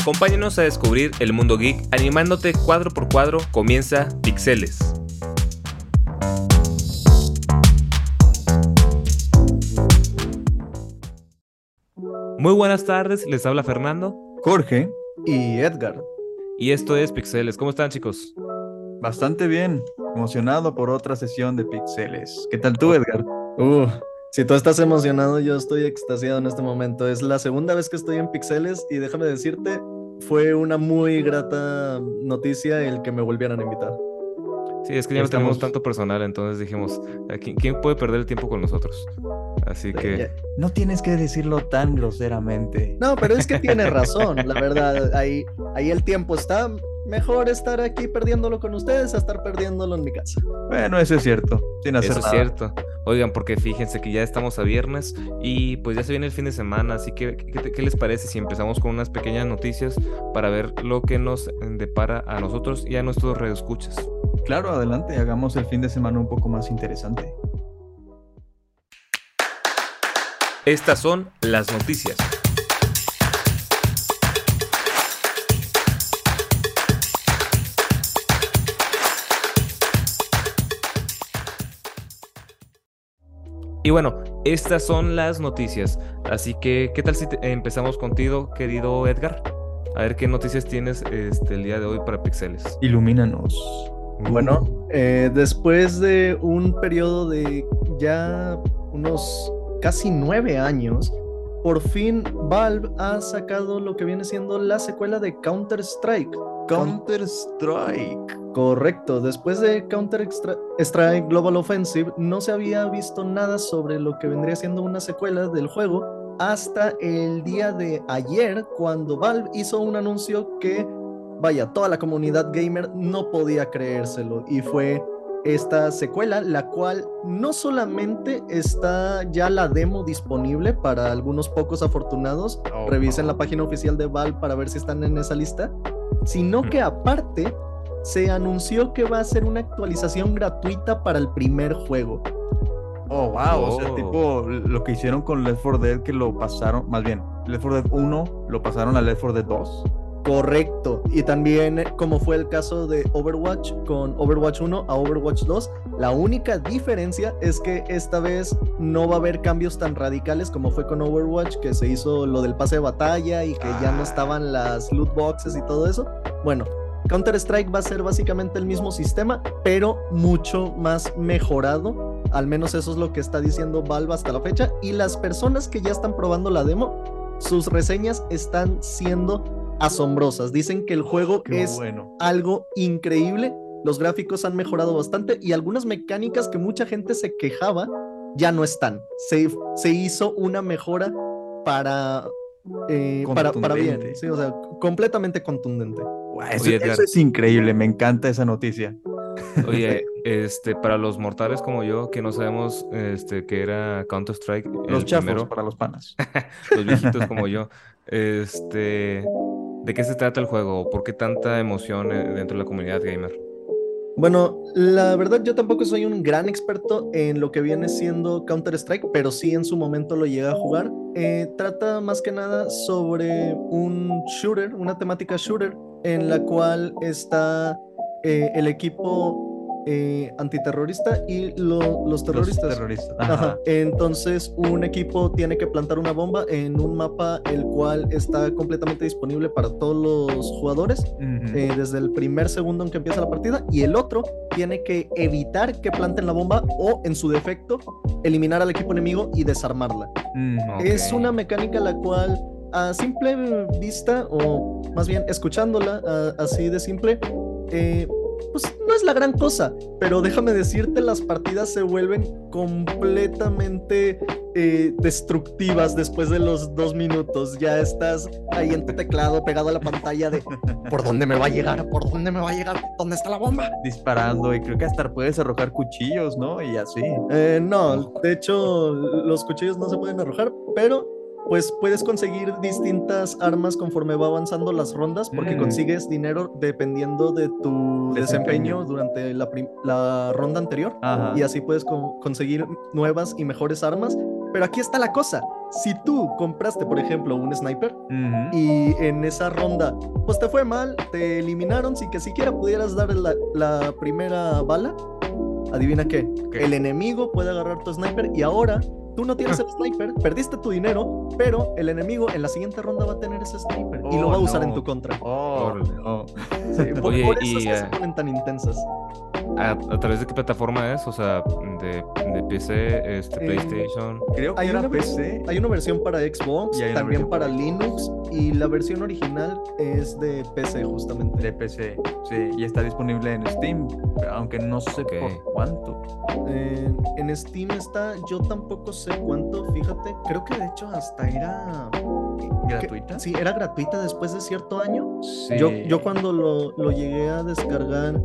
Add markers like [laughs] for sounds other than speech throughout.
Acompáñanos a descubrir el mundo geek animándote cuadro por cuadro. Comienza Pixeles. Muy buenas tardes, les habla Fernando. Jorge. Y Edgar. Y esto es Pixeles. ¿Cómo están chicos? Bastante bien, emocionado por otra sesión de Pixeles. ¿Qué tal tú, Edgar? Uh, si tú estás emocionado, yo estoy extasiado en este momento. Es la segunda vez que estoy en Pixeles y déjame decirte, fue una muy grata noticia el que me volvieran a invitar. Sí, es que ya no tenemos tanto personal, entonces dijimos, ¿quién, puede perder el tiempo con nosotros? Así que... No tienes que decirlo tan groseramente. No, pero es que tiene [laughs] razón, la verdad. Ahí, ahí el tiempo está mejor estar aquí perdiéndolo con ustedes a estar perdiéndolo en mi casa. Bueno, eso es cierto, sin hacer Eso es cierto. Oigan, porque fíjense que ya estamos a viernes y pues ya se viene el fin de semana, así que ¿qué, les parece si empezamos con unas pequeñas noticias para ver lo que nos depara a nosotros y a nuestros redescuchas? Claro, adelante, hagamos el fin de semana un poco más interesante. Estas son las noticias. Y bueno, estas son las noticias. Así que, ¿qué tal si empezamos contigo, querido Edgar? A ver qué noticias tienes este, el día de hoy para Pixeles. Ilumínanos. Bueno, eh, después de un periodo de ya unos casi nueve años, por fin Valve ha sacado lo que viene siendo la secuela de Counter-Strike. Counter-Strike. Correcto, después de Counter-Strike Global Offensive no se había visto nada sobre lo que vendría siendo una secuela del juego hasta el día de ayer cuando Valve hizo un anuncio que, vaya, toda la comunidad gamer no podía creérselo. Y fue esta secuela, la cual no solamente está ya la demo disponible para algunos pocos afortunados, oh, revisen la página oficial de Valve para ver si están en esa lista, sino que aparte se anunció que va a ser una actualización gratuita para el primer juego. Oh, wow, o sea, oh. tipo lo que hicieron con Left 4 Dead que lo pasaron, más bien, Left 4 Dead 1 lo pasaron a Left 4 Dead 2. Correcto. Y también, como fue el caso de Overwatch con Overwatch 1 a Overwatch 2, la única diferencia es que esta vez no va a haber cambios tan radicales como fue con Overwatch, que se hizo lo del pase de batalla y que ya no estaban las loot boxes y todo eso. Bueno, Counter-Strike va a ser básicamente el mismo sistema, pero mucho más mejorado. Al menos eso es lo que está diciendo Valve hasta la fecha. Y las personas que ya están probando la demo, sus reseñas están siendo asombrosas. Dicen que el juego es algo increíble. Los gráficos han mejorado bastante y algunas mecánicas que mucha gente se quejaba ya no están. Se, se hizo una mejora para, eh, para, para, bien. o sea, completamente contundente. Eso, es increíble, me encanta esa noticia. Oye, [laughs] este, para los mortales como yo, que no sabemos este, que era Counter-Strike. Los chafos para los panas. [laughs] los viejitos como [laughs] yo. Este, ¿De qué se trata el juego? ¿Por qué tanta emoción eh, dentro de la comunidad gamer? Bueno, la verdad yo tampoco soy un gran experto en lo que viene siendo Counter-Strike, pero sí en su momento lo llegué a jugar. Eh, trata más que nada sobre un shooter, una temática shooter, en la cual está eh, el equipo eh, antiterrorista y los terroristas. Entonces, un equipo tiene que plantar una bomba en un mapa el cual está completamente disponible para todos los jugadores, eh, desde el primer segundo en que empieza la partida, y el otro tiene que evitar que planten la bomba o, en su defecto, eliminar al equipo enemigo y desarmarla. Mm, es una mecánica la cual a simple vista, o más bien escuchándola así de simple, eh, pues no es la gran cosa, pero déjame decirte, las partidas se vuelven completamente eh, destructivas después de los dos minutos. Ya estás ahí en tu teclado pegado a la pantalla de ¿por dónde me va a llegar? ¿Por dónde me va a llegar? ¿Dónde está la bomba? Disparando y creo que hasta puedes arrojar cuchillos, ¿no? Y así. Eh, no, de hecho los cuchillos no se pueden arrojar, pero pues puedes conseguir distintas armas conforme va avanzando las rondas porque mm. consigues dinero dependiendo de tu desempeño, durante la, ronda anterior y así puedes conseguir nuevas y mejores armas. Pero aquí está la cosa. Si tú compraste, por ejemplo, un sniper y en esa ronda, pues te fue mal, te eliminaron sin que siquiera pudieras dar la, la primera bala, adivina qué, ¿Qué? el enemigo puede agarrar tu sniper y ahora tú no tienes el sniper, perdiste tu dinero, pero el enemigo en la siguiente ronda va a tener ese sniper y lo Oh, va a usar no. en tu contra. Oh. Sí, por, Oye, por eso y, es que se eh, ponen tan intensas. ¿A, a través de qué plataforma es? O sea, de, de PC, este, Eh, PlayStation. Creo que Hay era una, PC. hay una versión para Xbox, también para Linux y la versión original es de PC justamente. De PC, sí, y está disponible en Steam, aunque no sé Ok. por cuánto. Eh, en Steam está, yo tampoco sé cuánto, fíjate, creo que de hecho hasta era... ¿Gratuita? Sí, era gratuita después de cierto año. Sí. Yo, yo cuando lo, lo llegué a descargar,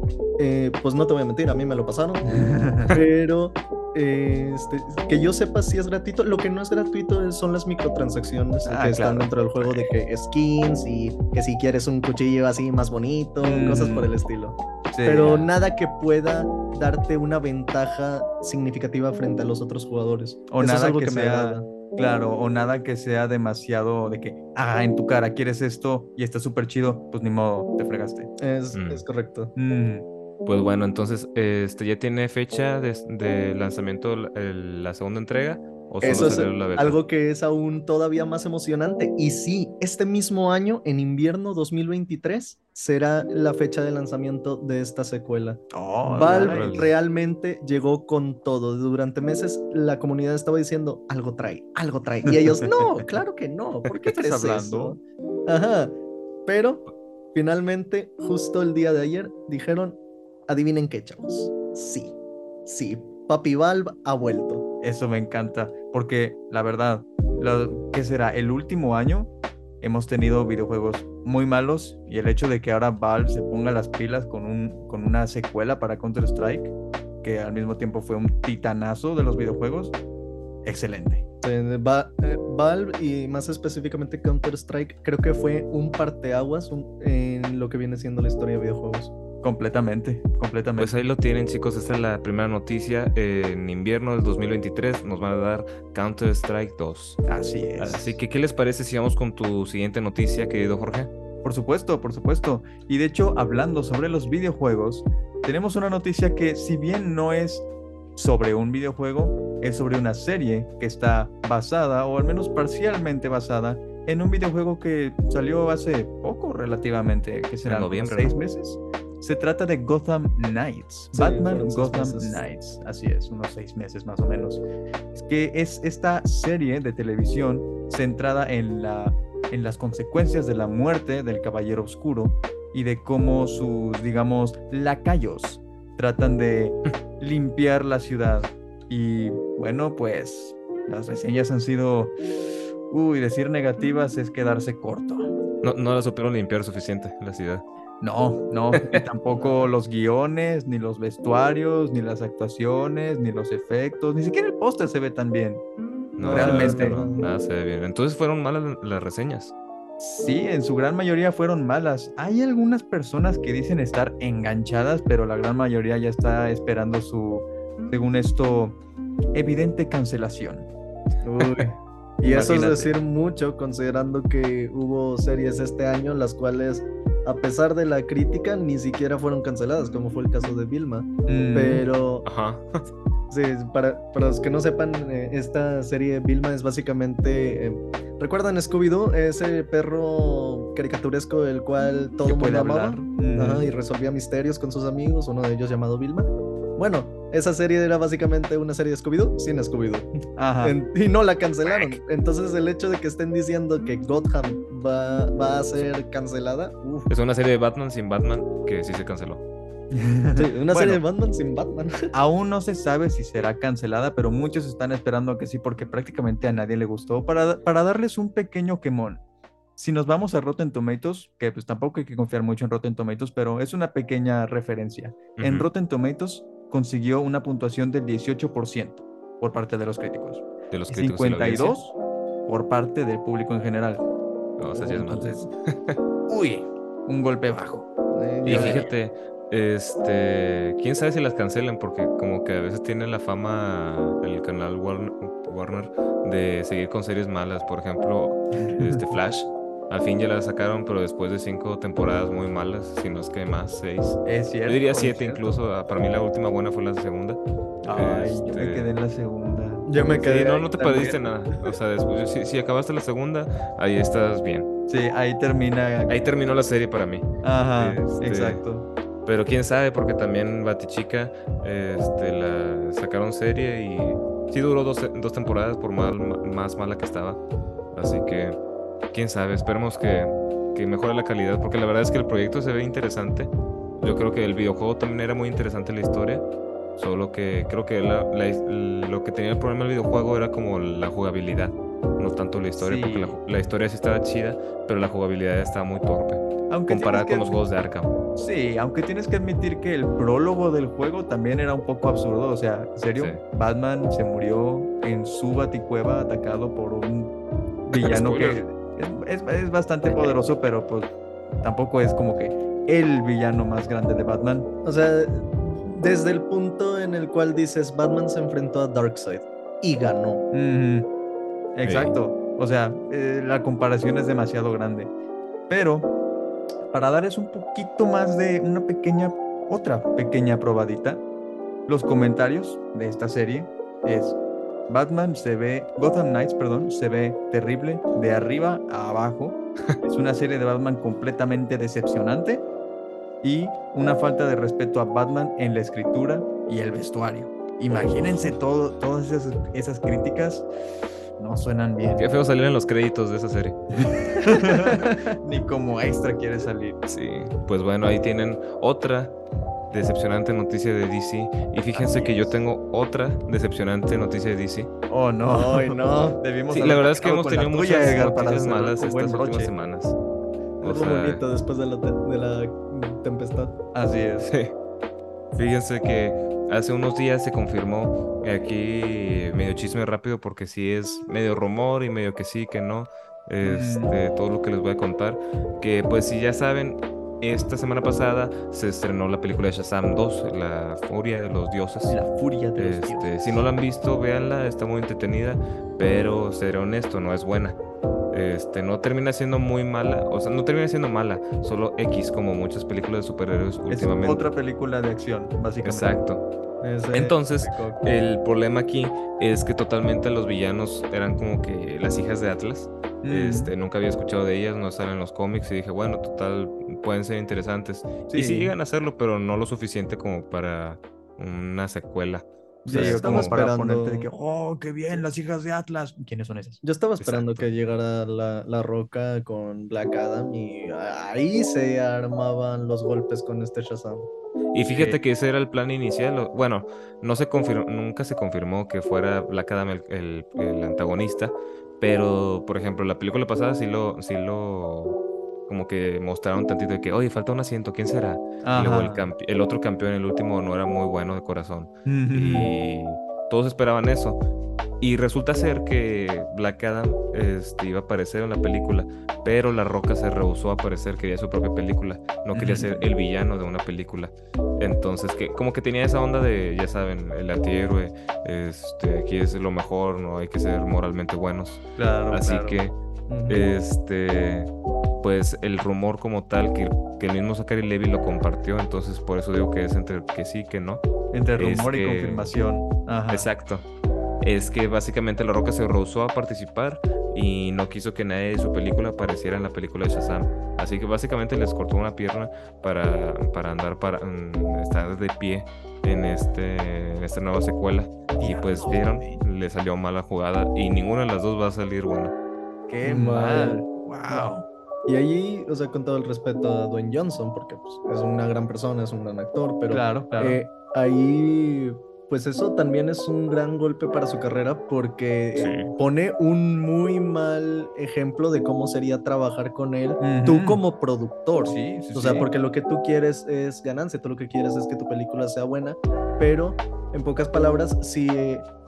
eh, pues no te voy a mentir, a mí me lo pasaron, [laughs] pero eh, este, que yo sepa si es gratuito. Lo que no es gratuito son las microtransacciones Ah, que están claro. dentro del juego de que skins y que si quieres un cuchillo así más bonito, cosas por el Mm. estilo. Sí, Pero nada que pueda darte una ventaja significativa frente a los otros jugadores. O Eso es nada algo que me sea-. Claro, o nada que sea demasiado de que, ah, en tu cara quieres esto y está súper chido, pues ni modo, te fregaste. Es, Mm. es correcto. Mm, Pues bueno, entonces, este ya tiene fecha de, de lanzamiento la, el- la segunda entrega. ¿O Eso es la beta? algo que es aún todavía más emocionante. Y sí, este mismo año, en invierno 2023, será la fecha de lanzamiento de esta secuela. Oh, Valve nice. realmente llegó con todo. Durante meses la comunidad estaba diciendo, algo trae, algo trae. Y ellos, no, [laughs] claro que no. ¿Por qué ¿Qué estás hablando? eso?". Ajá. Pero finalmente, justo el día de ayer, dijeron, adivinen qué, chavos. Sí, sí, Papi Valve ha vuelto. Eso me encanta, porque la verdad, lo que será el último año hemos tenido videojuegos muy malos y el hecho de que ahora Valve se ponga las pilas con, un, con una secuela para Counter-Strike, que al mismo tiempo fue un titanazo de los videojuegos, excelente. Va- eh, Valve y más específicamente Counter-Strike creo que fue un parteaguas un- en lo que viene siendo la historia de videojuegos. Completamente, completamente. Pues ahí lo tienen, chicos. Esta es la primera noticia. En invierno del 2023 nos van a dar Counter-Strike 2. Así es. Así que, ¿qué les parece si vamos con tu siguiente noticia, querido Jorge? Por supuesto, por supuesto. Y de hecho, hablando sobre los videojuegos, tenemos una noticia que si bien no es sobre un videojuego, es sobre una serie que está basada, o al menos parcialmente basada, en un videojuego que salió hace poco relativamente, que será noviembre, seis meses. Se trata de Gotham Knights. Sí, Batman Gotham meses. Knights. Así es, unos seis meses más o menos. Es que es esta serie de televisión centrada en, la, en las consecuencias de la muerte del Caballero Oscuro y de cómo sus, digamos, lacayos tratan de [laughs] limpiar la ciudad. Y bueno, pues las reseñas han sido... Uy, decir negativas es quedarse corto. No, no la supieron limpiar suficiente la ciudad. No, no, y tampoco los guiones, ni los vestuarios, ni las actuaciones, ni los efectos, ni siquiera el póster se ve tan bien. No, Realmente. no, nada se ve bien. Entonces fueron malas las reseñas. Sí, en su gran mayoría fueron malas. Hay algunas personas que dicen estar enganchadas, pero la gran mayoría ya está esperando su, según esto, evidente cancelación. Uy. Y eso es decir mucho considerando que hubo series este año las cuales a pesar de la crítica ni siquiera fueron canceladas, como fue el caso de Vilma. Mm, Pero Ajá. [laughs] Sí, para, para los que no sepan, eh, esta serie Vilma es básicamente. eh, ¿Recuerdan Scooby-Doo? Ese perro caricaturesco el cual todo que el mundo amaba. Mm, Ajá, y resolvía misterios con sus amigos, uno de ellos llamado Vilma. Bueno, esa serie era básicamente una serie de Scooby-Doo sin Scooby-Doo. Ajá. En- y no la cancelaron. Entonces, el hecho de que estén diciendo que Gotham va, va a ser cancelada, uf. Es una serie de Batman sin Batman que sí se canceló. [laughs] Sí, una serie de Batman sin Batman. [laughs] Aún no se sabe si será cancelada, pero muchos están esperando que sí, porque prácticamente a nadie le gustó. Para, para darles un pequeño quemón, si nos vamos a Rotten Tomatoes, que pues tampoco hay que confiar mucho en Rotten Tomatoes, pero es una pequeña referencia. En. Rotten Tomatoes consiguió una puntuación del 18% por parte de los críticos de los y críticos y la audiencia. 52 por parte del público en general. No, o sea, sí es mal. Entonces, uy, un golpe bajo. Eh, Y fíjate, este, quién sabe si las cancelan, porque como que a veces tiene la fama el canal Warner, Warner de seguir con series malas. Por ejemplo, este [laughs] Flash. Al fin ya la sacaron, pero después de cinco temporadas muy malas, si no es que más, seis. Es cierto. Yo diría siete cierto. incluso. ah, Para mí la última buena fue la segunda. Ay, yo me Este, quedé en la segunda. Yo me Sí, quedé. no, ahí no te también. perdiste nada. O sea, después, si, si acabaste la segunda, ahí estás bien. Sí, ahí termina. Ahí terminó la serie para mí. Ajá, este, exacto. Pero quién sabe, porque también Batichica este, la sacaron serie y sí duró dos, dos temporadas por mal, más mala que estaba. Así que quién sabe, esperemos que, que mejore la calidad, porque la verdad es que el proyecto se ve interesante. Yo creo que el videojuego también era muy interesante la historia. Solo que creo que la- la- lo que tenía el problema del videojuego era como la jugabilidad, no tanto la historia, porque la, Sí. la historia sí estaba chida, pero la jugabilidad estaba muy torpe, Aunque comparada con los juegos de Arkham. Sí, aunque tienes que admitir que el prólogo del juego también era un poco absurdo. O sea, en serio, Sí. Batman se murió en su baticueva atacado por un [laughs] villano que. Es, es- bastante poderoso, pero pues tampoco es como que el villano más grande de Batman. O sea, desde el punto en el cual dices Batman se enfrentó a Darkseid y ganó. Exacto. O sea, eh, la comparación es demasiado grande. Pero para darles un poquito más de una pequeña, otra pequeña probadita, los comentarios de esta serie es Batman se ve, Gotham Knights, perdón, se ve terrible de arriba a abajo. [laughs] es una serie de Batman completamente decepcionante y una falta de respeto a Batman en la escritura y el vestuario. Imagínense todo, todas esas, esas críticas, no suenan bien. Qué feo salir en los créditos de esa serie. [laughs] Ni como extra quiere salir. Sí, pues bueno, ahí tienen otra decepcionante noticia de DC. Y fíjense Así que yo tengo otra decepcionante noticia de DC. Oh, no. Ay, no. [laughs] Debimos Sí, haber la verdad es que hemos tenido tuya, muchas Edgar, noticias malas estas últimas broche. semanas. O Algo sea, bonito después de la, te- de la tempestad. Así es. [laughs] sí. Fíjense que hace unos días se confirmó aquí medio chisme rápido porque sí es medio rumor y medio que sí, que no. Este, todo lo que les voy a contar. Que pues si ya saben, esta semana pasada se estrenó la película de Shazam 2, La Furia de los Dioses. La furia de los Este, dioses. si no la han visto, véanla, está muy entretenida, pero seré honesto, no es buena. Este, no termina siendo muy mala, o sea, no termina siendo mala, solo X, como muchas películas de superhéroes Es últimamente. otra película de acción, básicamente. Exacto. Entonces. El problema aquí es que totalmente los villanos eran como que las hijas de Atlas. Mm, Este, nunca había escuchado de ellas, no salen en los cómics y dije, bueno, total, pueden ser interesantes. Y Sí. llegan a hacerlo, pero no lo suficiente como para una secuela. O Sí, sea, es como estamos como- para esperando- ponerte de que, oh, qué bien, las hijas de Atlas. ¿Quiénes son esas? Yo estaba esperando Exacto. que llegara la, la roca con Black Adam y ahí se armaban los golpes con este Shazam. Y fíjate que ese era el plan inicial. Bueno, no se confirmó, nunca se confirmó que fuera Black Adam el, el- el antagonista, pero por ejemplo, la película pasada sí lo, sí lo como que mostraron tantito de que, oye, falta un asiento, ¿quién será? Y luego el, el otro campeón, el último, no era muy bueno de corazón. Y todos esperaban eso. Y resulta ser que Black Adam este, iba a aparecer en la película, pero La Roca se rehusó a aparecer, quería su propia película, no quería ser el villano de una película. Entonces, que como que tenía esa onda de, ya saben, el antihéroe, este, aquí es lo mejor, no hay que ser moralmente buenos. Claro, Así claro. que, este, pues el rumor como tal, que, que el mismo Zachary Levy lo compartió, entonces por eso digo que es entre que sí, que no. Entre es rumor y que- confirmación. Ajá. Exacto. Es que básicamente La Roca se rehusó a participar y no quiso que nadie de su película apareciera en la película de Shazam. Así que básicamente les cortó una pierna para, para andar para mm, estar de pie en este en esta nueva secuela. Y pues vieron, le salió mala jugada y ninguna de las dos va a salir buena. Qué Mal. mal. Wow. Y allí, o sea, con todo el respeto a Dwayne Johnson, porque pues, es una gran persona, es un gran actor, pero Claro, claro. eh, ahí, pues eso también es un gran golpe para su carrera porque Sí. pone un muy mal ejemplo de cómo sería trabajar con él, tú Ujú. como productor. Sí, sí, O sea, sí. porque lo que tú quieres es ganancia, tú lo que quieres es que tu película sea buena, pero en pocas palabras, si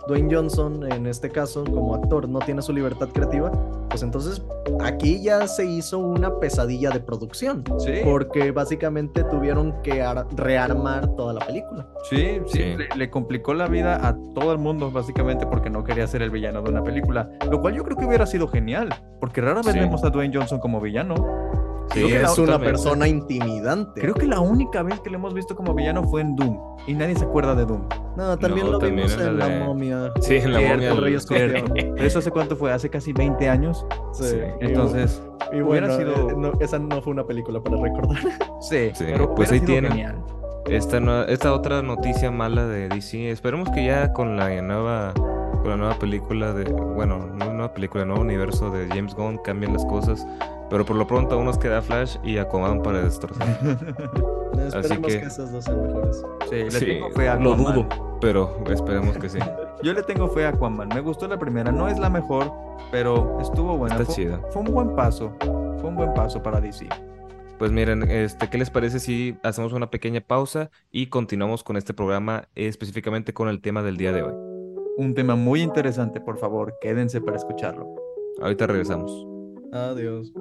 Dwayne Johnson, en este caso, como actor, no tiene su libertad creativa, pues entonces aquí ya se hizo una pesadilla de producción. Sí. Porque básicamente tuvieron que rearmar toda la película. Sí, sí, Le, complicó la vida a todo el mundo, básicamente, porque no quería ser el villano de una película. Lo cual yo creo que hubiera sido genial, porque rara vez vemos a Dwayne Johnson como villano. Sí, es una persona intimidante. Creo que la única vez que le hemos visto como villano fue en Doom. Y nadie se acuerda de Doom. No, también lo vimos en la, momia. Sí, en la momia. Pero eso hace cuánto fue, hace casi 20 años. Sí. Entonces, y, bueno, sido... Eh, esa no fue una película para recordar. [laughs] Sí, sí. pero pues ahí tiene Esta, esta otra noticia mala de DC. Esperemos que ya con la nueva con la nueva película de, bueno, no nueva película, nuevo universo de James Gunn cambien las cosas. Pero por lo pronto aún nos queda Flash y Aquaman para destrozar. [laughs] esperemos que... esas dos sean mejores. Sí, le tengo fe a Lo dudo, pero esperemos que sí. [laughs] Yo le tengo fe a Aquaman. Me gustó la primera. No es la mejor, pero estuvo buena. Está fue, chida. Fue un buen paso. Fue un buen paso para DC. Pues miren, este, ¿qué les parece si hacemos una pequeña pausa y continuamos con este programa específicamente con el tema del día de hoy? Un tema muy interesante, por favor, quédense para escucharlo. Ahorita regresamos. Adiós.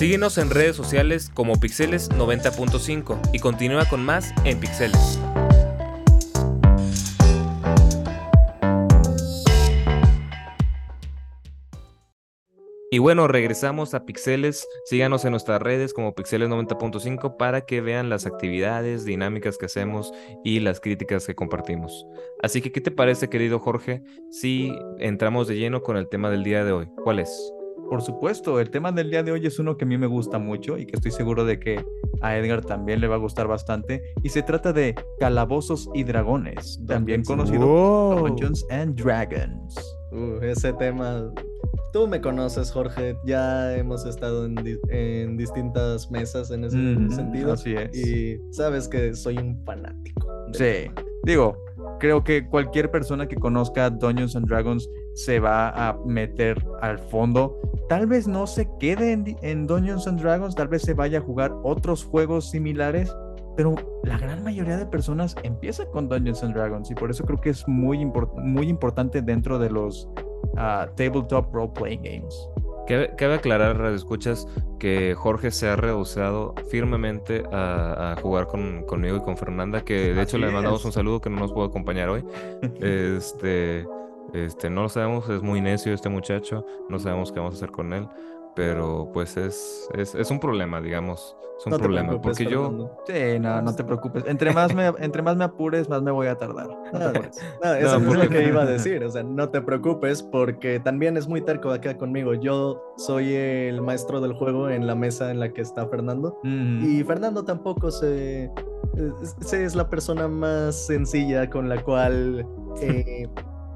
Síguenos en redes sociales como Pixeles 90.5 y continúa con más en Pixeles. Y bueno, regresamos a Pixeles. Síganos en nuestras redes como Pixeles 90.5 para que vean las actividades, dinámicas que hacemos y las críticas que compartimos. Así que, ¿qué te parece, querido Jorge, si entramos de lleno con el tema del día de hoy? ¿Cuál es? Por supuesto, el tema del día de hoy es uno que a mí me gusta mucho y que estoy seguro de que a Edgar también le va a gustar bastante. Y se trata de Calabozos y Dragones, también conocido como Dungeons and Dragons. Uh, ese tema Tú me conoces, Jorge. Ya hemos estado en, distintas mesas en ese sentido. Así es. Y sabes que soy un fanático. Sí. Digo, creo que cualquier persona que conozca Dungeons and Dragons se va a meter al fondo. Tal vez no se quede en, en Dungeons and Dragons, tal vez se vaya a jugar otros juegos similares, pero la gran mayoría de personas empieza con Dungeons and Dragons y por eso creo que es muy, muy importante dentro de los tabletop role playing games. Cabe, aclarar, escuchas, que Jorge se ha rehusado firmemente a, jugar con, conmigo y con Fernanda, que de [laughs] hecho le mandamos un saludo que no nos puede acompañar hoy. [laughs] este, este, no lo sabemos, es muy necio este muchacho, no sabemos qué vamos a hacer con él pero pues es, es, un problema, digamos. Es un problema. Porque yo. Sí, no, no te preocupes. Entre más, me, entre más me apures, más me voy a tardar. [laughs] No, eso es lo que iba a decir. O sea, no te preocupes porque también es muy terco acá conmigo. Yo soy el maestro del juego en la mesa en la que está Fernando. Y Fernando tampoco se. Se es la persona más sencilla con la cual eh,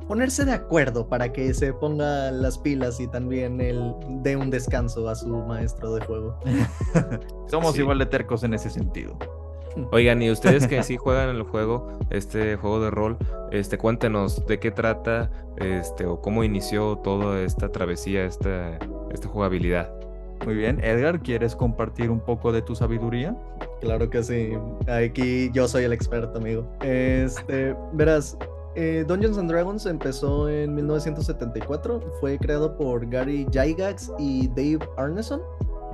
ponerse de acuerdo para que se ponga las pilas y también él dé un descanso a su maestro de juego. [laughs] Somos igual de tercos en ese sentido. Oigan, y ustedes que sí juegan el juego, este juego de rol, este, cuéntenos de qué trata, este, o cómo inició toda esta travesía, esta, esta jugabilidad. Muy bien, Edgar, ¿quieres compartir un poco de tu sabiduría? Claro que sí. Aquí yo soy el experto, amigo. Este, verás, eh, Dungeons and Dragons empezó en 1974. Fue creado por Gary Gygax y Dave Arneson.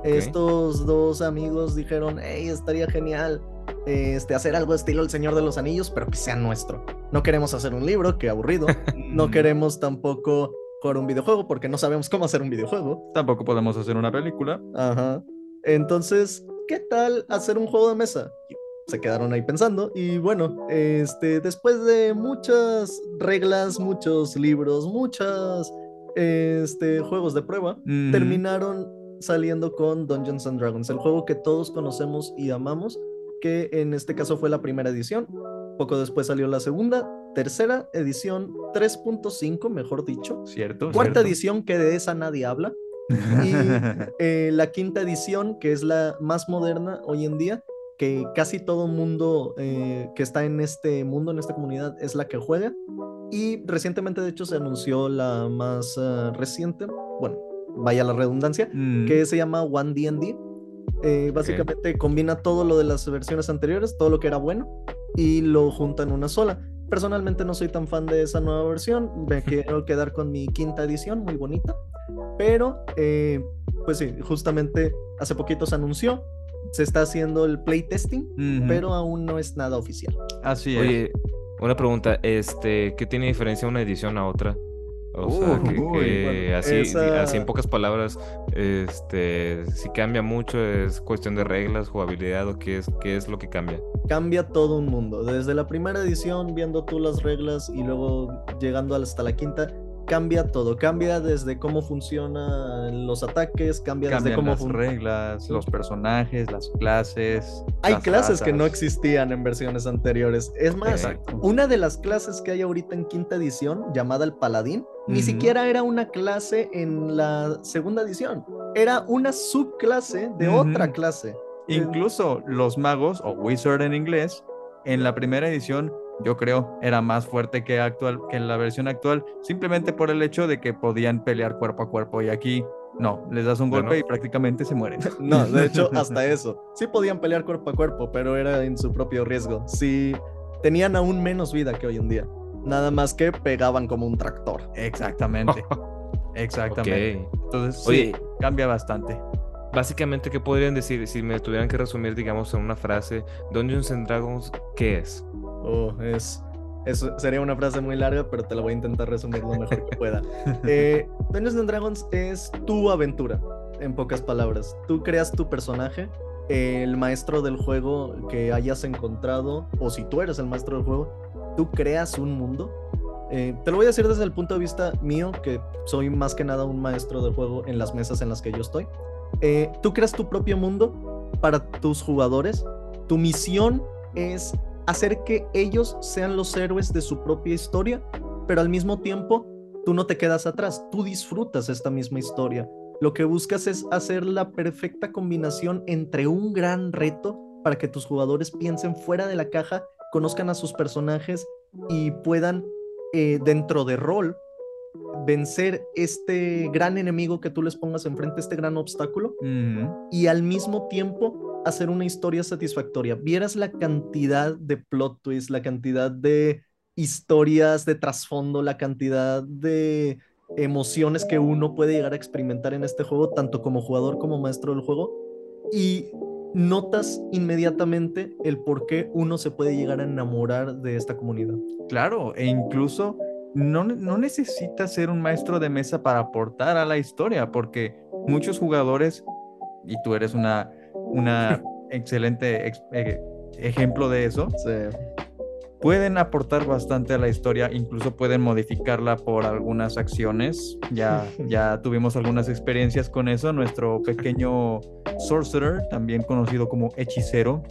Estos dos amigos dijeron, hey, estaría genial este, hacer algo estilo El Señor de los Anillos, pero que sea nuestro. No queremos hacer un libro, qué aburrido. [laughs] no queremos tampoco jugar un videojuego porque no sabemos cómo hacer un videojuego. Tampoco podemos hacer una película. Ajá. Entonces, ¿qué tal hacer un juego de mesa? Se quedaron ahí pensando y bueno, este, después de muchas reglas, muchos libros, muchos este, juegos de prueba, terminaron saliendo con Dungeons and Dragons, el juego que todos conocemos y amamos, que en este caso fue la primera edición. Poco después salió la segunda, tercera edición 3.5, mejor dicho. Cierto. Cuarta edición, que de esa nadie habla. [laughs] Y eh, la quinta edición, que es la más moderna hoy en día, que casi todo mundo eh, que está en este mundo, en esta comunidad, es la que juega. Y recientemente, de hecho, se anunció la más eh, reciente, bueno, vaya la redundancia, mm. que se llama One D&D. Eh, básicamente combina todo lo de las versiones anteriores, todo lo que era bueno, y lo junta en una sola. Personalmente no soy tan fan de esa nueva versión, me quiero quedar con mi quinta edición, muy bonita, pero eh, pues sí, justamente hace poquito se anunció, se está haciendo el playtesting, pero aún no es nada oficial. Así es. Oye, una pregunta, este, ¿qué tiene diferencia una edición a otra? O sea, que, uy, que bueno, así, esa- así en pocas palabras, este, si cambia mucho, es cuestión de reglas, jugabilidad o qué es, qué es lo que cambia. Cambia todo un mundo. Desde la primera edición, viendo tú las reglas y luego llegando hasta la quinta, cambia todo. Cambia desde cómo funcionan los ataques, cambia desde Cambian cómo las reglas, los personajes, las clases. Hay las clases que no existían en versiones anteriores. Es más, Exacto. una de las clases que hay ahorita en quinta edición, llamada el paladín, ni siquiera era una clase en la segunda edición. Era una subclase de otra clase. Incluso los magos, o wizard en inglés, en la primera edición, yo creo, era más fuerte que, actual, que en la versión actual, simplemente por el hecho de que podían pelear cuerpo a cuerpo. Y aquí, no, les das un Bueno. golpe y prácticamente se mueren. [laughs] No, de hecho, [laughs] hasta eso. Sí podían pelear cuerpo a cuerpo, pero era en su propio riesgo. Sí, tenían aún menos vida que hoy en día. Nada más que pegaban como un tractor. Exactamente. [laughs] Exactamente. Entonces, Oye, sí, cambia bastante. Básicamente, ¿qué podrían decir si me tuvieran que resumir, digamos, en una frase, Dungeons and Dragons, ¿qué es? Oh, es, eso sería una frase muy larga, pero te la voy a intentar resumir lo mejor que pueda. Eh, [laughs] Dungeons and Dragons es tu aventura, en pocas palabras. Tú creas tu personaje, el maestro del juego que hayas encontrado, o si tú eres el maestro del juego, tú creas un mundo. Eh, te lo voy a decir desde el punto de vista mío, que soy más que nada un maestro del juego en las mesas en las que yo estoy. Eh, tú creas tu propio mundo para tus jugadores. Tu misión es hacer que ellos sean los héroes de su propia historia, pero al mismo tiempo tú no te quedas atrás, tú disfrutas esta misma historia. Lo que buscas es hacer la perfecta combinación entre un gran reto para que tus jugadores piensen fuera de la caja, conozcan a sus personajes y puedan, eh, dentro de rol, vencer este gran enemigo que tú les pongas enfrente, este gran obstáculo, y al mismo tiempo hacer una historia satisfactoria. Vieras la cantidad de plot twists, la cantidad de historias de trasfondo, la cantidad de emociones que uno puede llegar a experimentar en este juego, tanto como jugador como maestro del juego, y notas inmediatamente el por qué uno se puede llegar a enamorar de esta comunidad. Claro, e incluso no, no necesitas ser un maestro de mesa para aportar a la historia, porque muchos jugadores, y tú eres una, una excelente ex- eh, ejemplo de eso, Sí. pueden aportar bastante a la historia, incluso pueden modificarla por algunas acciones. Ya, [laughs] ya tuvimos algunas experiencias con eso. Nuestro pequeño sorcerer, también conocido como hechicero,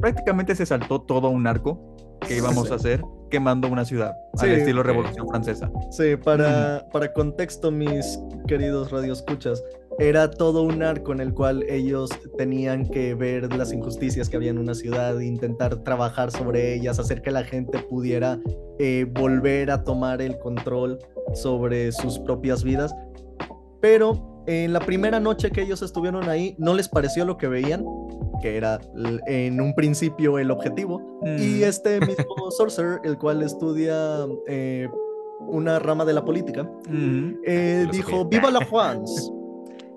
prácticamente se saltó todo un arco que íbamos Sí. a hacer quemando una ciudad Sí, al estilo. Revolución Francesa. Sí, para, para contexto, mis queridos radioescuchas, era todo un arco en el cual ellos tenían que ver las injusticias que había en una ciudad, intentar trabajar sobre ellas, hacer que la gente pudiera eh, volver a tomar el control sobre sus propias vidas. Pero en la primera noche que ellos estuvieron ahí, no les pareció lo que veían, que era en un principio el objetivo, y Mm. este mismo [laughs] Sorcerer, el cual estudia eh, una rama de la política, Ujú. eh, dijo, viva la Juans.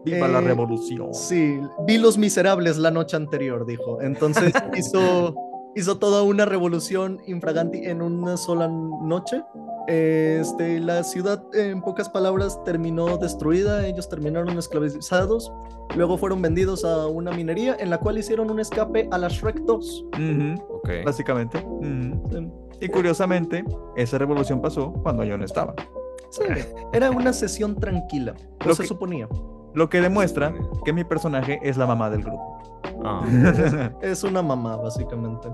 Viva la Eh, revolución. Sí, vi los miserables la noche anterior, dijo. Entonces [laughs] hizo, hizo toda una revolución infraganti en una sola noche. Este, la ciudad, en pocas palabras, terminó destruida, ellos terminaron esclavizados, luego fueron vendidos a una minería en la cual hicieron un escape a la Shrek 2. Ujú, Ok. Básicamente. Y curiosamente, esa revolución pasó cuando yo no estaba. Sí, era una sesión tranquila, Lo se que- suponía. Lo que demuestra que mi personaje es la mamá del grupo. Ah. [laughs] Es una mamá, básicamente.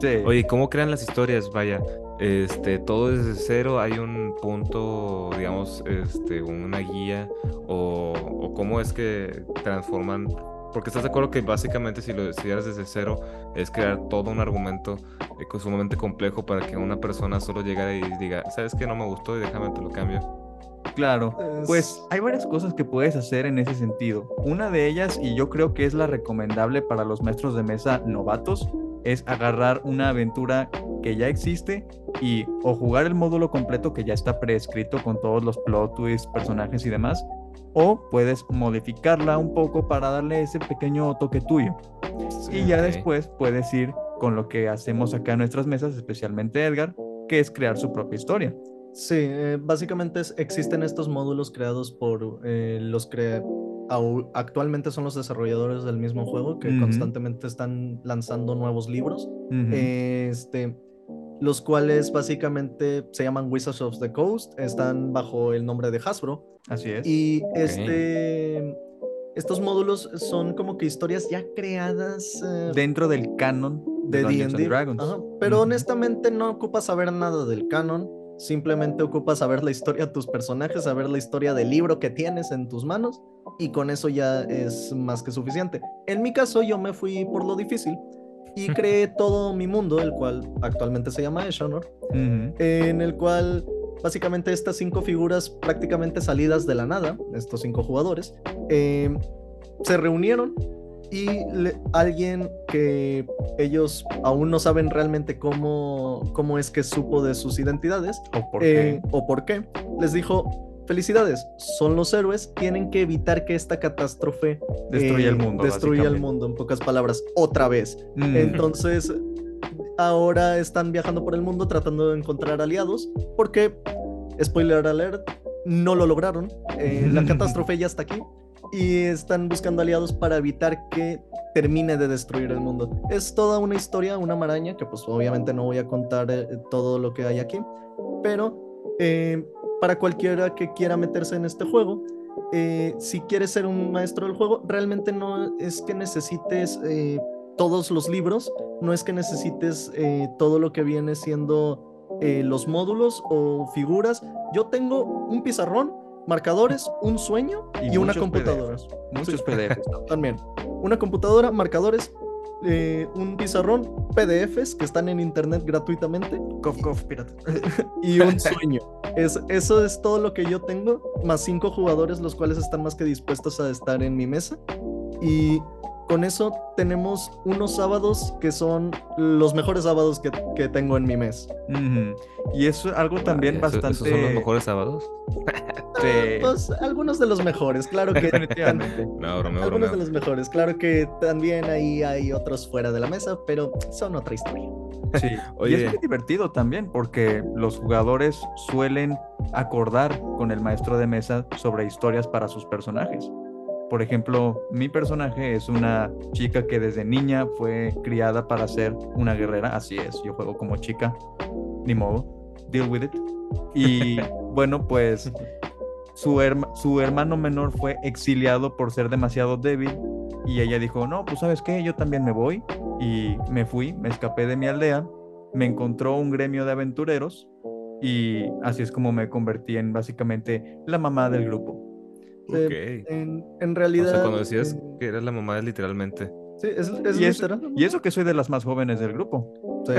Sí. Oye, ¿cómo crean las historias? Vaya, este, todo desde cero, hay un punto, digamos, este, una guía, o, o cómo es que transforman, porque estás de acuerdo que básicamente si lo decidieras desde cero, es crear todo un argumento eh, sumamente complejo para que una persona solo llegara y diga, ¿sabes qué? No me gustó y déjame te lo cambio. Claro, Es- pues hay varias cosas que puedes hacer en ese sentido. Una de ellas, y yo creo que es la recomendable para los maestros de mesa novatos, es agarrar una aventura que ya existe y o jugar el módulo completo que ya está preescrito con todos los plot twists, personajes y demás, o puedes modificarla un poco para darle ese pequeño toque tuyo. Y ya después puedes ir con lo que hacemos acá en nuestras mesas, especialmente Edgar, que es crear su propia historia. Sí, eh, básicamente es- existen estos módulos creados por eh, los que actualmente son los desarrolladores del mismo juego que constantemente están lanzando nuevos libros, este, los cuales básicamente se llaman Wizards of the Coast, están bajo el nombre de Hasbro. Así es. y este, estos módulos son como que historias ya creadas eh, dentro del canon de, de Dungeons and D&D. Pero honestamente no ocupas saber nada del canon, simplemente ocupas saber la historia de tus personajes, saber la historia del libro que tienes en tus manos y con eso ya es más que suficiente. En mi caso yo me fui por lo difícil y [laughs] creé todo mi mundo, el cual actualmente se llama Eshonor, Ujú. en el cual básicamente estas cinco figuras prácticamente salidas de la nada, estos cinco jugadores, eh, se reunieron y le- alguien que ellos aún no saben realmente cómo, cómo es que supo de sus identidades ¿O por eh, qué? o por qué, les dijo, felicidades, son los héroes, tienen que evitar que esta catástrofe Destruye eh, el mundo. destruya el mundo, en pocas palabras, otra vez. Mm. Entonces, ahora están viajando por el mundo tratando de encontrar aliados, porque, spoiler alert, no lo lograron. Eh, la [laughs] catástrofe ya está aquí y están buscando aliados para evitar que termine de destruir el mundo. Es toda una historia, una maraña, que pues obviamente no voy a contar eh, todo lo que hay aquí, pero eh, para cualquiera que quiera meterse en este juego, eh, si quieres ser un maestro del juego, realmente no es que necesites todos los libros, no es que necesites todo lo que viene siendo los módulos o figuras. Yo tengo un pizarrón, marcadores, un sueño y, Y una computadora. PDFs. Muchos Sí. PDFs. [laughs] También. Una computadora, marcadores, eh, un pizarrón, PDFs que están en internet gratuitamente cof, cof, pirata. [laughs] y un sueño. Es, eso es todo lo que yo tengo, más cinco jugadores, los cuales están más que dispuestos a estar en mi mesa. Y con eso tenemos unos sábados que son los mejores sábados que, que tengo en mi mes. Ujú. Y eso es algo también ¿eso- bastante. ¿Esos son los mejores sábados? [laughs] Sí. Ah, pues algunos de los mejores, claro que. Definitivamente. [laughs] No, bromeo, Algunos bromeo. de los mejores, claro que también ahí hay otros fuera de la mesa, pero son otra historia. Sí. [laughs] y Oye. es muy divertido también porque los jugadores suelen acordar con el maestro de mesa sobre historias para sus personajes. Por ejemplo, mi personaje es una chica que desde niña fue criada para ser una guerrera. Así es, yo juego como chica. Ni modo. Deal with it. Y [laughs] bueno, pues su, herma- su hermano menor fue exiliado por ser demasiado débil. Y ella dijo, no, pues sabes qué, yo también me voy. Y me fui, me escapé de mi aldea, me encontró un gremio de aventureros y así es como me convertí en básicamente la mamá del grupo. Eh, Ok. En, en O realidad. sea, cuando decías eh, que eras la mamá, literalmente. sí, es, es Y eso, literal. y eso que soy de las más jóvenes del grupo. Sí,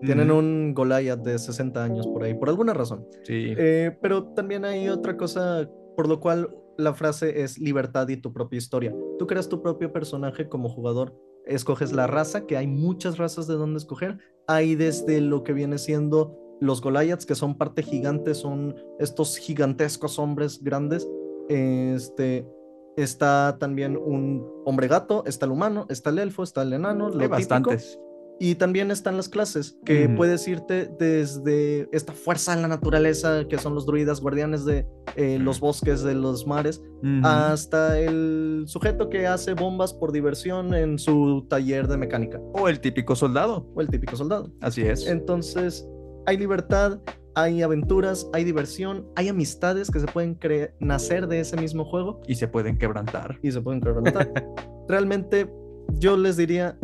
Tienen un Goliath de 60 años por ahí, por alguna razón. Sí. Eh, pero también hay otra cosa por lo cual la frase es libertad y tu propia historia. Tú creas tu propio personaje como jugador, escoges la raza, que hay muchas razas de donde escoger. Hay desde lo que viene siendo los Goliaths, que son parte gigante, son estos gigantescos hombres grandes. Este está también un hombre gato, está el humano, está el elfo, está el enano, lo Hay típico. Y también están las clases, que Ujú. puedes irte desde esta fuerza en la naturaleza, que son los druidas, guardianes de eh, los bosques, de los mares, hasta el sujeto que hace bombas por diversión en su taller de mecánica, O el típico soldado. o el típico soldado. Así es. Entonces, hay libertad, hay aventuras, hay diversión, hay amistades que se pueden nacer de ese mismo juego Y se pueden quebrantar. y se pueden quebrantar. [laughs] Realmente, yo les diría,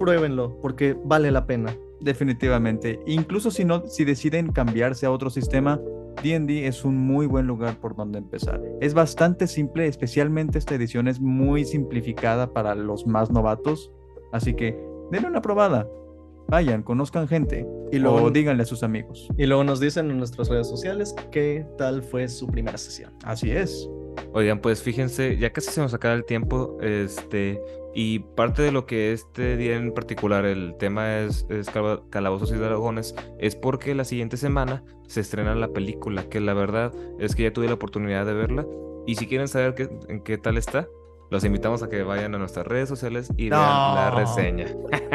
pruébenlo, porque vale la pena. Definitivamente. Incluso si no, si deciden cambiarse a otro sistema, D&D es un muy buen lugar por donde empezar. Es bastante simple, especialmente esta edición es muy simplificada para los más novatos, así que denle una probada. Vayan, conozcan gente Y luego díganle a sus amigos. Y luego nos dicen en nuestras redes sociales qué tal fue su primera sesión. Así es. Oigan, pues fíjense, ya casi se nos acaba el tiempo, este, y parte de lo que este día en particular, el tema es, es Cala- Calabozos y Dragones, es porque la siguiente semana se estrena la película, que la verdad es que ya tuve la oportunidad de verla, y si quieren saber qué, en qué tal está, los invitamos a que vayan a nuestras redes sociales y vean la reseña.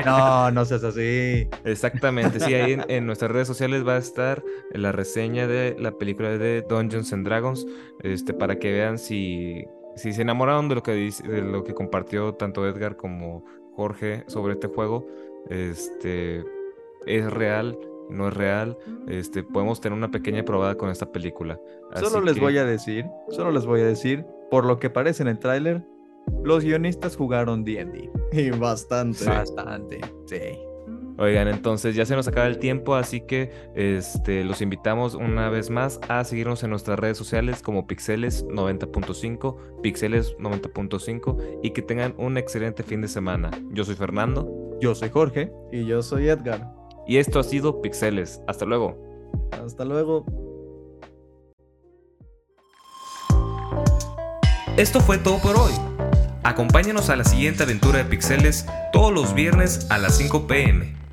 No, no seas así. Exactamente, sí, ahí en, en nuestras redes sociales va a estar la reseña de la película de Dungeons and Dragons, este, para que vean si, si se enamoraron de lo que dice, de lo que compartió tanto Edgar como Jorge sobre este juego. Este es real, no es real. Este, podemos tener una pequeña probada con esta película. Solo les que- voy a decir, solo les voy a decir, por lo que parece en el tráiler, los guionistas jugaron D&D. Y bastante. Sí. Bastante, sí. Oigan, entonces ya se nos acaba el tiempo, así que este, los invitamos una vez más a seguirnos en nuestras redes sociales como Pixeles 90.5, Pixeles 90.5 y que tengan un excelente fin de semana. Yo soy Fernando Yo soy Jorge. Y yo soy Edgar. y esto ha sido Pixeles. Hasta luego. Hasta luego. Esto fue todo por hoy. Acompáñanos a la siguiente aventura de Pixeles todos los viernes a las 5 pm.